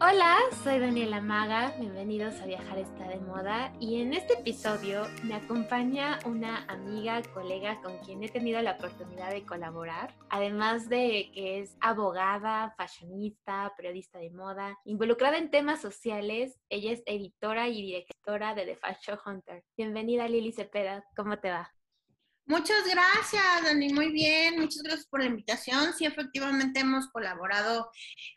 Hola, soy Daniela Maga, bienvenidos a Viajar está de moda y en este episodio me acompaña una amiga, colega con quien he tenido la oportunidad de colaborar, además de que es abogada, fashionista, periodista de moda, involucrada en temas sociales, ella es editora y directora de The Fashion Hunter. Bienvenida Lili Cepeda, ¿cómo te va? Muchas gracias, Dani. Muy bien. Muchas gracias por la invitación. Sí, efectivamente hemos colaborado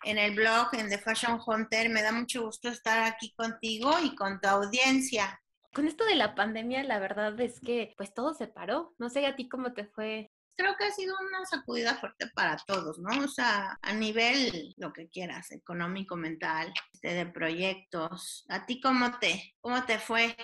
en el blog, en The Fashion Hunter. Me da mucho gusto estar aquí contigo y con tu audiencia. Con esto de la pandemia, la verdad es que pues todo se paró. No sé a ti cómo te fue. Creo que ha sido una sacudida fuerte para todos, ¿no? O sea, a nivel, lo que quieras, económico, mental, este, de proyectos. ¿A ti cómo te, cómo te fue?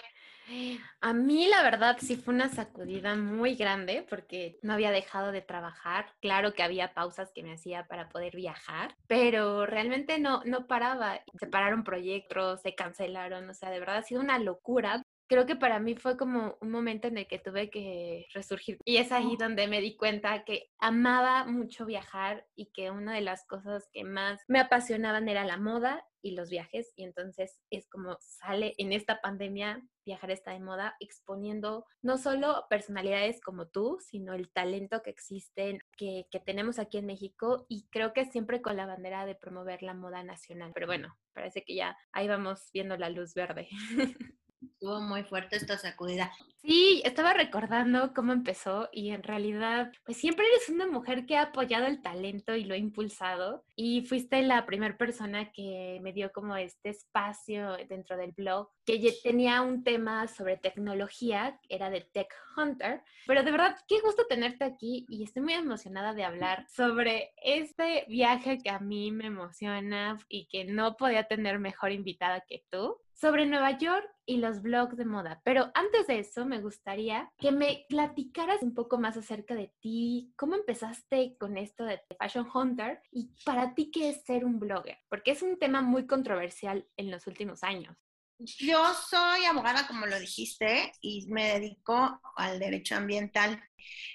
A mí la verdad sí fue una sacudida muy grande porque no había dejado de trabajar. Claro que había pausas que me hacía para poder viajar, pero realmente no, no paraba. Se pararon proyectos, se cancelaron, o sea, de verdad ha sido una locura creo que para mí fue como un momento en el que tuve que resurgir. Y es ahí donde me di cuenta que amaba mucho viajar y que una de las cosas que más me apasionaban era la moda y los viajes. Y entonces es como sale en esta pandemia, viajar está de moda, exponiendo no solo personalidades como tú, sino el talento que existen, que, que tenemos aquí en México. Y creo que siempre con la bandera de promover la moda nacional. Pero bueno, parece que ya ahí vamos viendo la luz verde. Estuvo muy fuerte esta sacudida. Sí, estaba recordando cómo empezó y en realidad, pues siempre eres una mujer que ha apoyado el talento y lo ha impulsado y fuiste la primera persona que me dio como este espacio dentro del blog que tenía un tema sobre tecnología, era de Tech Hunter, pero de verdad, qué gusto tenerte aquí y estoy muy emocionada de hablar sobre este viaje que a mí me emociona y que no podía tener mejor invitada que tú sobre Nueva York y los blogs de moda. Pero antes de eso, me gustaría que me platicaras un poco más acerca de ti, cómo empezaste con esto de Fashion Hunter y para ti qué es ser un blogger, porque es un tema muy controversial en los últimos años. Yo soy abogada, como lo dijiste, y me dedico al derecho ambiental,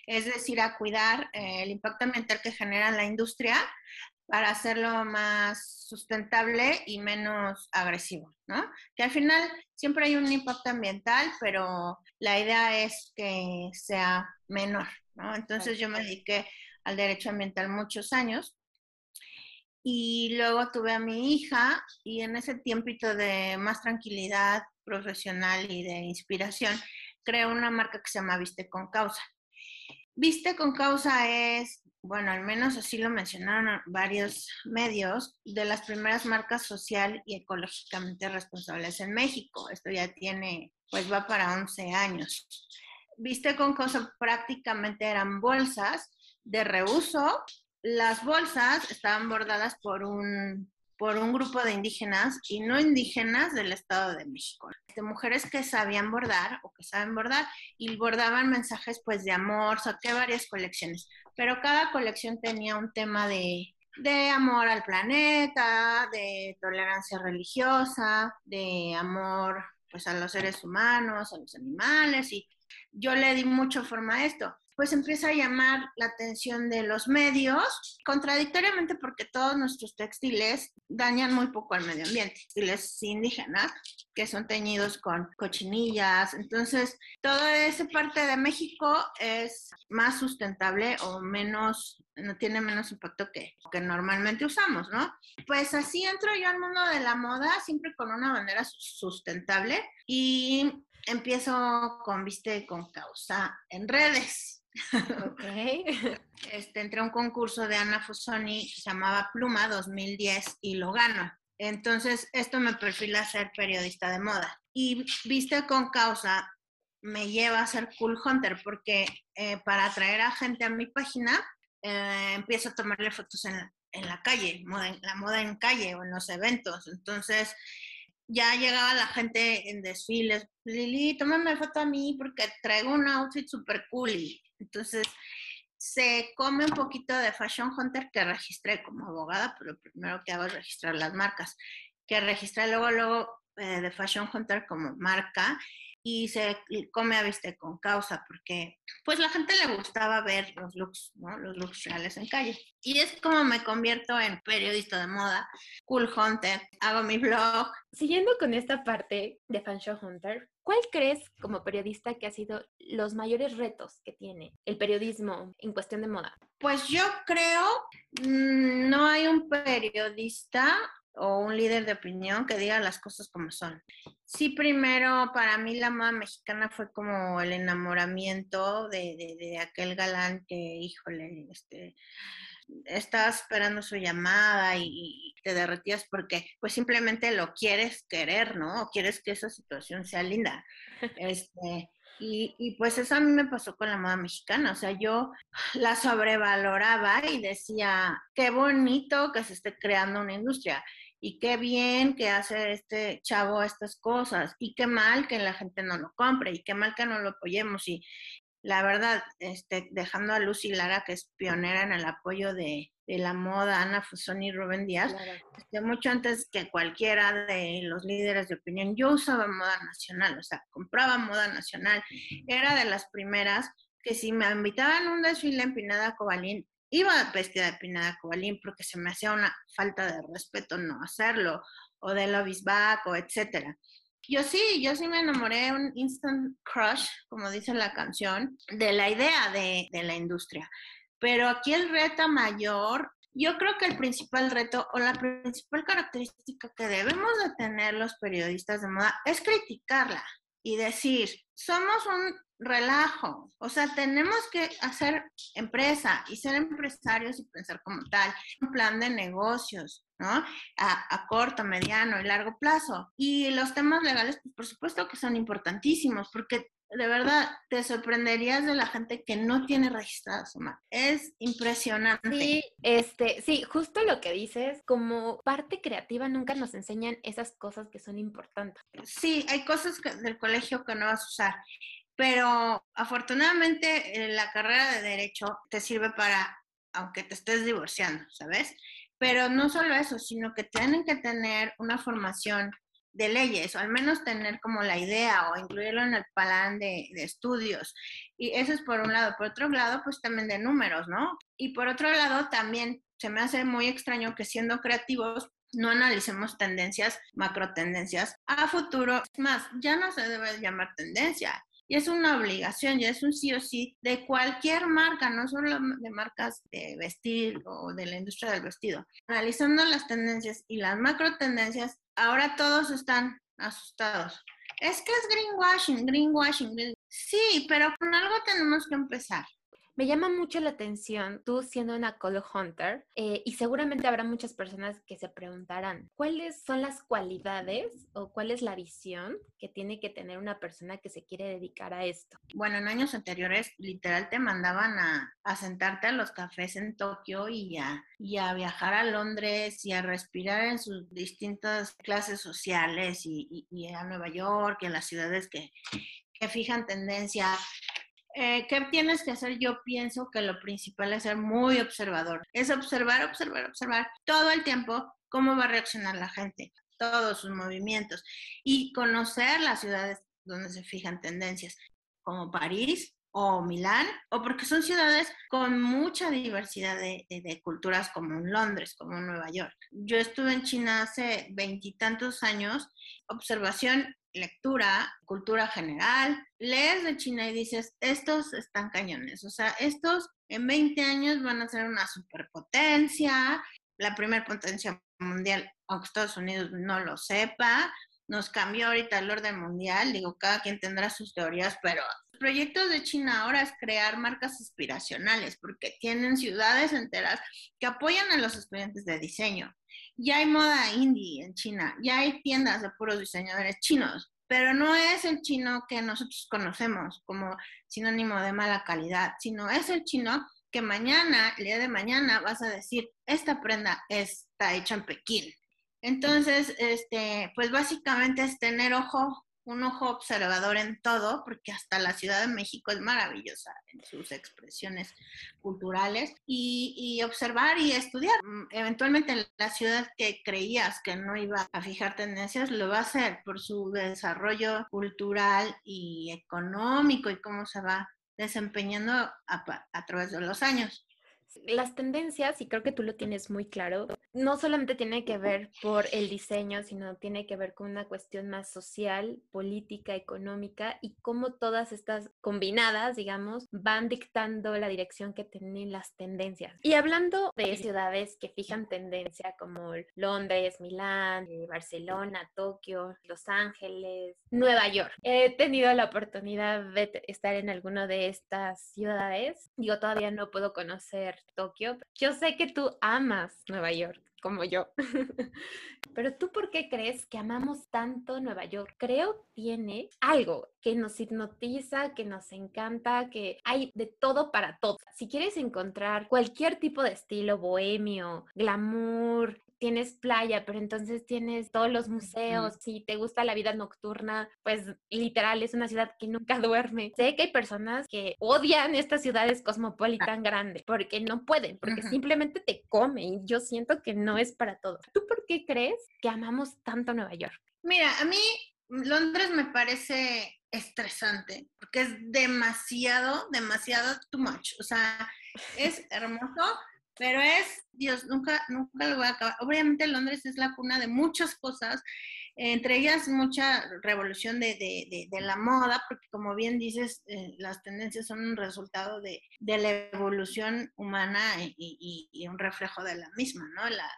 es decir, a cuidar eh, el impacto ambiental que genera la industria para hacerlo más sustentable y menos agresivo, ¿no? Que al final siempre hay un impacto ambiental, pero la idea es que sea menor, ¿no? Entonces yo me dediqué al derecho ambiental muchos años y luego tuve a mi hija y en ese tiempito de más tranquilidad profesional y de inspiración, creé una marca que se llama Viste con Causa. Viste con Causa es bueno, al menos así lo mencionaron varios medios, de las primeras marcas social y ecológicamente responsables en México. Esto ya tiene, pues va para 11 años. Viste con cosas prácticamente eran bolsas de reuso. Las bolsas estaban bordadas por un por un grupo de indígenas y no indígenas del Estado de México. De mujeres que sabían bordar o que saben bordar y bordaban mensajes pues de amor, saqué varias colecciones, pero cada colección tenía un tema de, de amor al planeta, de tolerancia religiosa, de amor pues a los seres humanos, a los animales y yo le di mucha forma a esto. Pues empieza a llamar la atención de los medios, contradictoriamente porque todos nuestros textiles dañan muy poco al medio ambiente, textiles indígenas que son teñidos con cochinillas, entonces toda esa parte de México es más sustentable o menos, no tiene menos impacto que, que normalmente usamos, ¿no? Pues así entro yo al mundo de la moda, siempre con una bandera sustentable y empiezo con viste con causa en redes. Okay. Este, entré a un concurso de Ana Fusoni que se llamaba Pluma 2010 y lo gano. Entonces, esto me perfila ser periodista de moda. Y viste con causa me lleva a ser cool hunter porque eh, para atraer a gente a mi página eh, empiezo a tomarle fotos en, en la calle, moda, la moda en calle o en los eventos. Entonces, ya llegaba la gente en desfiles, Lili, tómame foto a mí porque traigo un outfit super cool. entonces, se come un poquito de Fashion Hunter que registré como abogada, pero lo primero que hago es registrar las marcas, que registré luego, luego eh, de Fashion Hunter como marca. y se come a viste con causa porque pues la gente le gustaba ver los looks, ¿no? Los looks reales en calle. Y es como me convierto en periodista de moda, cool hunter, hago mi blog. Siguiendo con esta parte de Fan Show Hunter, ¿cuál crees como periodista que ha sido los mayores retos que tiene el periodismo en cuestión de moda? Pues yo creo, mm, no hay un periodista o un líder de opinión que diga las cosas como son. Sí, primero, para mí la moda mexicana fue como el enamoramiento de, de, aquel galán que, híjole, este, estabas esperando su llamada y, te derretías porque pues simplemente lo quieres querer, ¿no? O quieres que esa situación sea linda. Este, y, y, pues eso a mí me pasó con la moda mexicana, o sea, yo la sobrevaloraba y decía, qué bonito que se esté creando una industria y qué bien que hace este chavo estas cosas y qué mal que la gente no lo compre y qué mal que no lo apoyemos y la verdad, este, dejando a Lucy Lara, que es pionera en el apoyo de, la moda, Ana Fusoni y Rubén Díaz, este, mucho antes que cualquiera de los líderes de opinión, yo usaba moda nacional, o sea, compraba moda nacional, era de las primeras que si me invitaban a un desfile en Pinada Cobalín, iba vestida de Pinada Cobalín porque se me hacía una falta de respeto no hacerlo, o de Lobby's Back, o etcétera. Yo sí, yo sí me enamoré, un instant crush, como dice la canción, de la idea de, de la industria. Pero aquí el reto mayor, yo creo que el principal reto o la principal característica que debemos de tener los periodistas de moda es criticarla y decir, somos un relajo. O sea, tenemos que hacer empresa y ser empresarios y pensar como tal, un plan de negocios, ¿no? A, corto, mediano y largo plazo. Y los temas legales, pues por supuesto que son importantísimos, porque de verdad te sorprenderías de la gente que no tiene registrada su marca. Es impresionante. Sí, este, sí, justo lo que dices, como parte creativa nunca nos enseñan esas cosas que son importantes. Sí, hay cosas del colegio que no vas a usar. Pero afortunadamente eh, la carrera de derecho te sirve para, aunque te estés divorciando, ¿sabes? Pero no solo eso, sino que tienen que tener una formación de leyes, o al menos tener como la idea o incluirlo en el plan de, de, estudios. Y eso es por un lado. Por otro lado, pues también de números, ¿no? Y por otro lado, también se me hace muy extraño que siendo creativos no analicemos tendencias, macro tendencias a futuro. Es más, ya no se debe llamar tendencia, y es una obligación, ya es un sí o sí de cualquier marca, no solo de marcas de vestir o de la industria del vestido. Analizando las tendencias y las macro tendencias, ahora todos están asustados. Es que es greenwashing, greenwashing. Sí, pero con algo tenemos que empezar. Me llama mucho la atención tú siendo una call hunter eh, y seguramente habrá muchas personas que se preguntarán cuáles son las cualidades o cuál es la visión que tiene que tener una persona que se quiere dedicar a esto. Bueno, en años anteriores literal te mandaban a, sentarte a los cafés en Tokio y a, y a viajar a Londres y a respirar en sus distintas clases sociales y, a Nueva York y a las ciudades que, que fijan tendencia eh, ¿Qué tienes que hacer? Yo pienso que lo principal es ser muy observador. Es observar, observar, observar todo el tiempo cómo va a reaccionar la gente, todos sus movimientos y conocer las ciudades donde se fijan tendencias, como París o Milán, o porque son ciudades con mucha diversidad de, culturas como Londres, como Nueva York. Yo estuve en China hace veintitantos años, observación lectura, cultura general, lees de China y dices, estos están cañones, o sea, estos en 20 años van a ser una superpotencia, la primera potencia mundial, aunque Estados Unidos no lo sepa, nos cambió ahorita el orden mundial, digo, cada quien tendrá sus teorías, pero los proyectos de China ahora es crear marcas aspiracionales, porque tienen ciudades enteras que apoyan a los estudiantes de diseño, ya hay moda indie en China, ya hay tiendas de puros diseñadores chinos, pero no es el chino que nosotros conocemos como sinónimo de mala calidad, sino es el chino que mañana, el día de mañana, vas a decir, esta prenda está hecha en Pekín. Entonces, este, pues básicamente es tener ojo un ojo observador en todo, porque hasta la Ciudad de México es maravillosa en sus expresiones culturales, y, observar y estudiar. Mm, eventualmente la ciudad que creías que no iba a fijar tendencias, lo va a hacer por su desarrollo cultural y económico y cómo se va desempeñando a través de los años. Las tendencias, y creo que tú lo tienes muy claro, no solamente tiene que ver por el diseño, sino tiene que ver con una cuestión más social, política, económica y cómo todas estas combinadas, digamos, van dictando la dirección que tienen las tendencias. Y hablando de ciudades que fijan tendencia como Londres, Milán, eh, Barcelona, Tokio, Los Ángeles, Nueva York. He tenido la oportunidad de estar en alguna de estas ciudades. Digo, todavía no puedo conocer Tokio. Yo sé que tú amas Nueva York como yo. Pero tú, ¿por qué crees que amamos tanto Nueva York? Creo tiene algo que nos hipnotiza, que nos encanta, que hay de todo para todo. Si quieres encontrar cualquier tipo de estilo bohemio, glamour, tienes playa, pero entonces tienes todos los museos, si te gusta la vida nocturna, pues literal es una ciudad que nunca duerme. Sé que hay personas que odian estas ciudades ah. cosmopolitan grandes porque no pueden, porque simplemente te comen y yo siento que no es para todo. ¿Tú por qué crees que amamos tanto Nueva York? Mira, a mí Londres me parece estresante porque es demasiado, demasiado too much. O sea, es hermoso, pero es, Dios, nunca, nunca lo voy a acabar. Obviamente Londres es la cuna de muchas cosas, entre ellas mucha revolución de, de, de, la moda, porque como bien dices, eh, las tendencias son un resultado de, la evolución humana y, y, un reflejo de la misma, ¿no? La,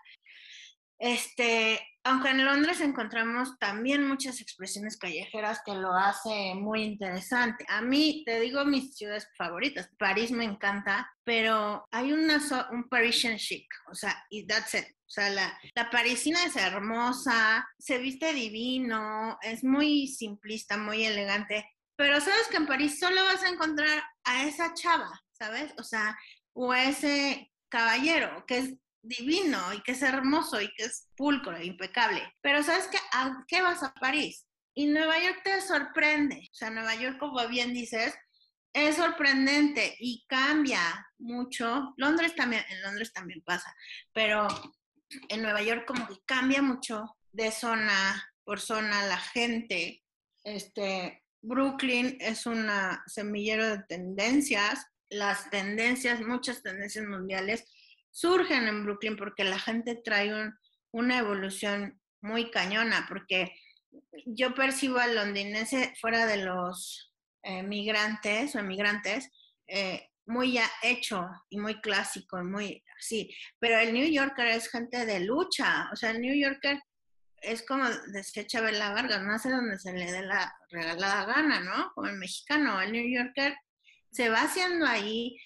este, aunque en Londres encontramos también muchas expresiones callejeras que lo hace muy interesante. A mí, te digo, mis ciudades favoritas. París me encanta, pero hay una un Parisian chic, o sea, y that's it. O sea, la, la parisina es hermosa, se viste divino, es muy simplista, muy elegante, pero sabes que en París solo vas a encontrar a esa chava, ¿sabes? O sea, o a ese caballero que es divino y que es hermoso y que es pulcro, e impecable. Pero ¿sabes qué? ¿A qué vas a París? Y Nueva York te sorprende. O sea, Nueva York, como bien dices, es sorprendente y cambia mucho. Londres también, en Londres también pasa, pero en Nueva York como que cambia mucho de zona por zona la gente. Este, Brooklyn es un semillero de tendencias, las tendencias, muchas tendencias mundiales surgen en Brooklyn porque la gente trae una evolución muy cañona, porque yo percibo al londinense fuera de los eh, migrantes o emigrantes, eh, muy ya hecho y muy clásico y muy así, pero el New Yorker es gente de lucha, o sea, el New Yorker es como decía Chabela Vargas, no hace donde se le dé la regalada gana, ¿no? Como el mexicano, el New Yorker se va haciendo ahí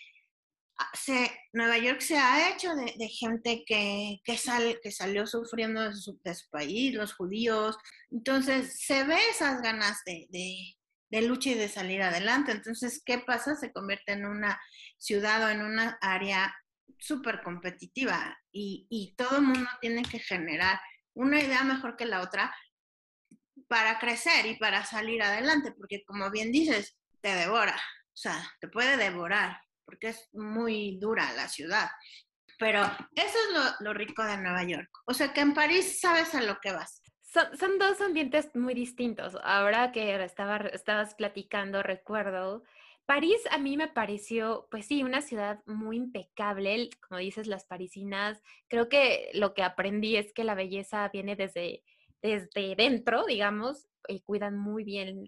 se, Nueva York se ha hecho de, gente que, salió sufriendo de su, país, los judíos. Entonces, se ve esas ganas de, de, lucha y de salir adelante. Entonces, ¿qué pasa? Se convierte en una ciudad o en una área súper competitiva y, y todo el mundo tiene que generar una idea mejor que la otra para crecer y para salir adelante, porque como bien dices, te devora, o sea, te puede devorar porque es muy dura la ciudad. Pero eso es lo, rico de Nueva York. O sea que en París sabes a lo que vas. Son, dos ambientes muy distintos. Ahora que estaba, estabas platicando, recuerdo, París a mí me pareció, pues sí, una ciudad muy impecable. Como dices, las parisinas, creo que lo que aprendí es que la belleza viene desde, desde dentro, digamos, y cuidan muy bien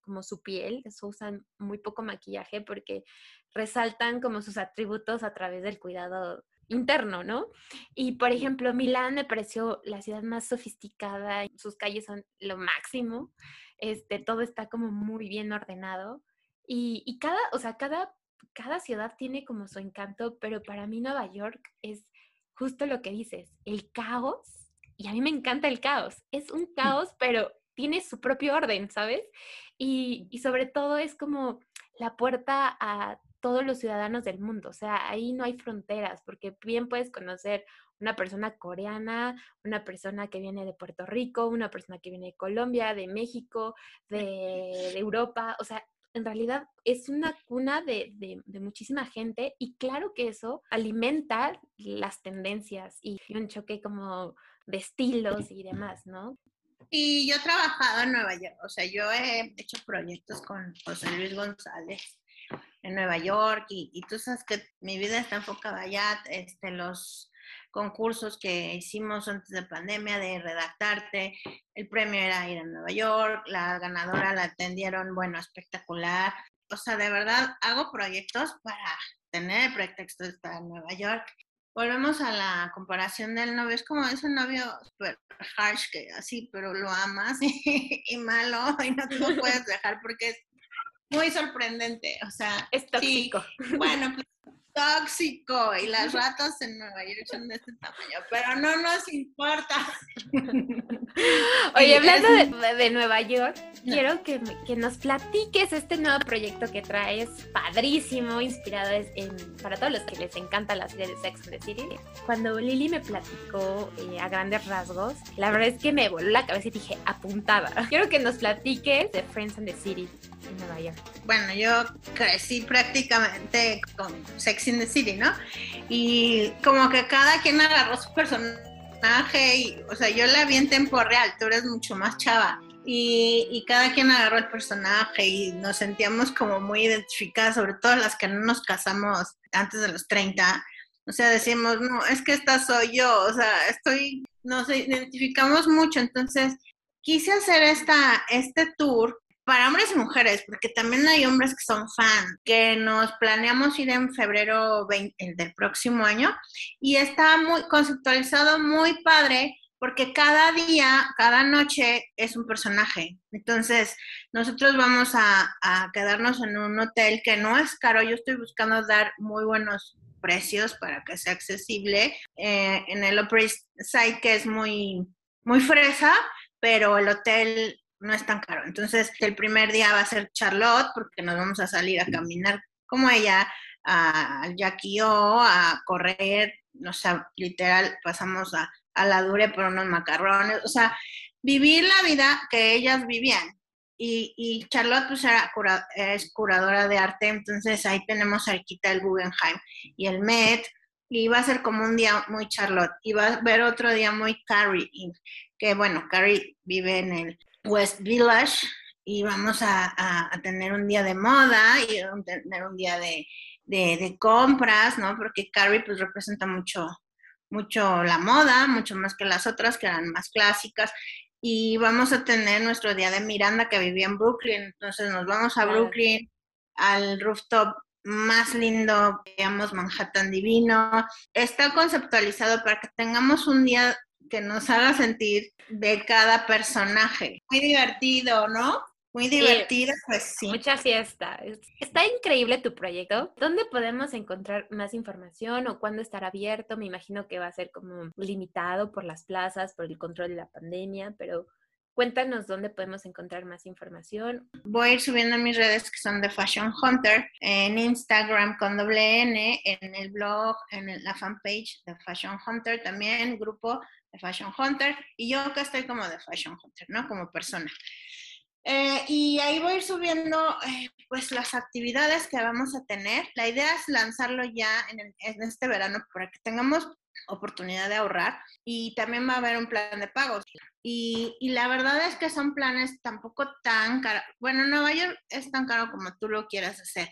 como su piel, eso usan muy poco maquillaje porque resaltan como sus atributos a través del cuidado interno, ¿no? Y por ejemplo, Milán me pareció la ciudad más sofisticada, sus calles son lo máximo, este, todo está como muy bien ordenado y, y cada, o sea, cada, cada ciudad tiene como su encanto, pero para mí Nueva York es justo lo que dices, el caos, y a mí me encanta el caos, es un caos, pero tiene su propio orden, ¿sabes? Y, y sobre todo es como la puerta a todos los ciudadanos del mundo, o sea, ahí no hay fronteras, porque bien puedes conocer una persona coreana, una persona que viene de Puerto Rico, una persona que viene de Colombia, de México, de, Europa, o sea, en realidad es una cuna de, de, muchísima gente y claro que eso alimenta las tendencias y un choque como de estilos y demás, ¿no? Y yo he trabajado en Nueva York, o sea, yo he hecho proyectos con José Luis González en Nueva York y, y tú sabes que mi vida está enfocada allá, este, los concursos que hicimos antes de pandemia de redactarte, el premio era ir a Nueva York, la ganadora la atendieron, bueno, espectacular. O sea, de verdad hago proyectos para tener el pretexto de estar en Nueva York volvemos a la comparación del novio. Es como ese novio super harsh que así, pero lo amas y, malo y no te lo puedes dejar porque es muy sorprendente. O sea, es tóxico. bueno, pues tóxico y las ratas en Nueva York son de este tamaño, pero no nos importa. Oye, hablando de, Nueva York, quiero que, que, nos platiques este nuevo proyecto que traes, padrísimo, inspirado en, para todos los que les encanta la serie de Sex and the City. Cuando Lili me platicó eh, a grandes rasgos, la verdad es que me voló la cabeza y dije, apuntada. Quiero que nos platiques de Friends and the City Bueno, yo crecí prácticamente con Sex in the City, ¿no? Y como que cada quien agarró su personaje, y, o sea, yo la vi en tiempo real, tú eres mucho más chava. Y, y, cada quien agarró el personaje y nos sentíamos como muy identificadas, sobre todo las que no nos casamos antes de los 30. O sea, decimos, no, es que esta soy yo, o sea, estoy, nos identificamos mucho. Entonces, quise hacer esta, este tour para hombres y mujeres, porque también hay hombres que son fan, que nos planeamos ir en febrero 20, del próximo año y está muy conceptualizado, muy padre, porque cada día, cada noche es un personaje. Entonces, nosotros vamos a, quedarnos en un hotel que no es caro, yo estoy buscando dar muy buenos precios para que sea accesible eh, en el Upper Side que es muy muy fresa pero el hotel no es tan caro. Entonces, el primer día va a ser Charlotte, porque nos vamos a salir a caminar como ella, a Jackie O, a correr, no sé, literal, pasamos a, a la dure por unos macarrones, o sea, vivir la vida que ellas vivían. Y, y Charlotte pues era es curadora de arte, entonces ahí tenemos cerquita el Guggenheim y el Met, y va a ser como un día muy Charlotte, y va a haber otro día muy Carrie, que bueno, Carrie vive en el West Village y vamos a, tener un día de moda y tener un día de, de, compras, ¿no? Porque Carrie pues representa mucho, mucho la moda, mucho más que las otras que eran más clásicas. Y vamos a tener nuestro día de Miranda que vivía en Brooklyn. Entonces nos vamos a Brooklyn, al rooftop más lindo, digamos, Manhattan divino. Está conceptualizado para que tengamos un día que nos haga sentir de cada personaje. Muy divertido, ¿no? Muy divertido, pues sí. Mucha fiesta. Está increíble tu proyecto. ¿Dónde podemos encontrar más información o cuándo estará abierto? Me imagino que va a ser como limitado por las plazas, por el control de la pandemia, pero Cuéntanos dónde podemos encontrar más información. Voy a ir subiendo mis redes que son de Fashion Hunter, en Instagram con doble N, en el blog, en la fanpage de Fashion Hunter también, grupo de Fashion Hunter, y yo que estoy como de Fashion Hunter, ¿no? Como persona. Eh, y ahí voy a ir subiendo eh, pues las actividades que vamos a tener. La idea es lanzarlo ya en, en, este verano para que tengamos oportunidad de ahorrar y también va a haber un plan de pagos. Y, y, la verdad es que son planes tampoco tan caros. Bueno, Nueva York es tan caro como tú lo quieras hacer.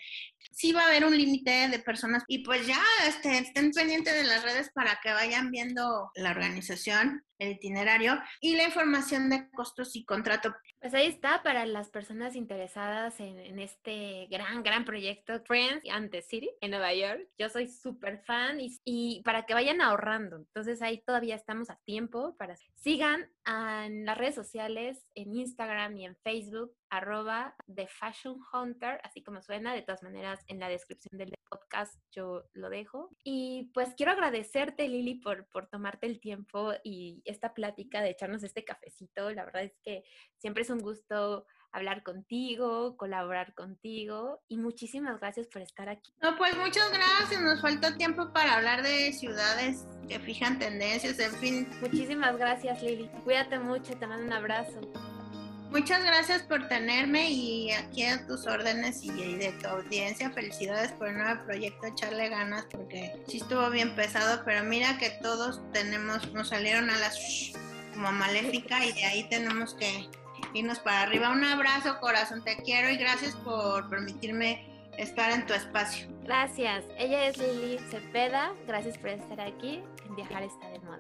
Sí va a haber un límite de personas y pues ya este, estén pendientes de las redes para que vayan viendo la organización, el itinerario y la información de costos y contrato. Pues ahí está para las personas interesadas en, en este gran, gran proyecto Friends and the City en Nueva York. Yo soy súper fan y, y para que vayan ahorrando. Entonces ahí todavía estamos a tiempo para sigan en las redes sociales, en Instagram y en Facebook, arroba The Fashion Hunter, así como suena. De todas maneras, en la descripción del podcast yo lo dejo. Y pues quiero agradecerte, Lili, por, por tomarte el tiempo y esta plática de echarnos este cafecito. La verdad es que siempre es un gusto hablar contigo, colaborar contigo y muchísimas gracias por estar aquí. No, pues muchas gracias. Nos faltó tiempo para hablar de ciudades que fijan tendencias, en fin. Muchísimas gracias, Lili. Cuídate mucho, te mando un abrazo. Muchas gracias por tenerme y aquí a tus órdenes y de tu audiencia. Felicidades por el nuevo proyecto, echarle ganas porque sí estuvo bien pesado, pero mira que todos tenemos, nos salieron a las como maléfica y de ahí tenemos que irnos para arriba. Un abrazo, corazón, te quiero y gracias por permitirme estar en tu espacio. Gracias. Ella es Lili Cepeda. Gracias por estar aquí Viajar está de moda.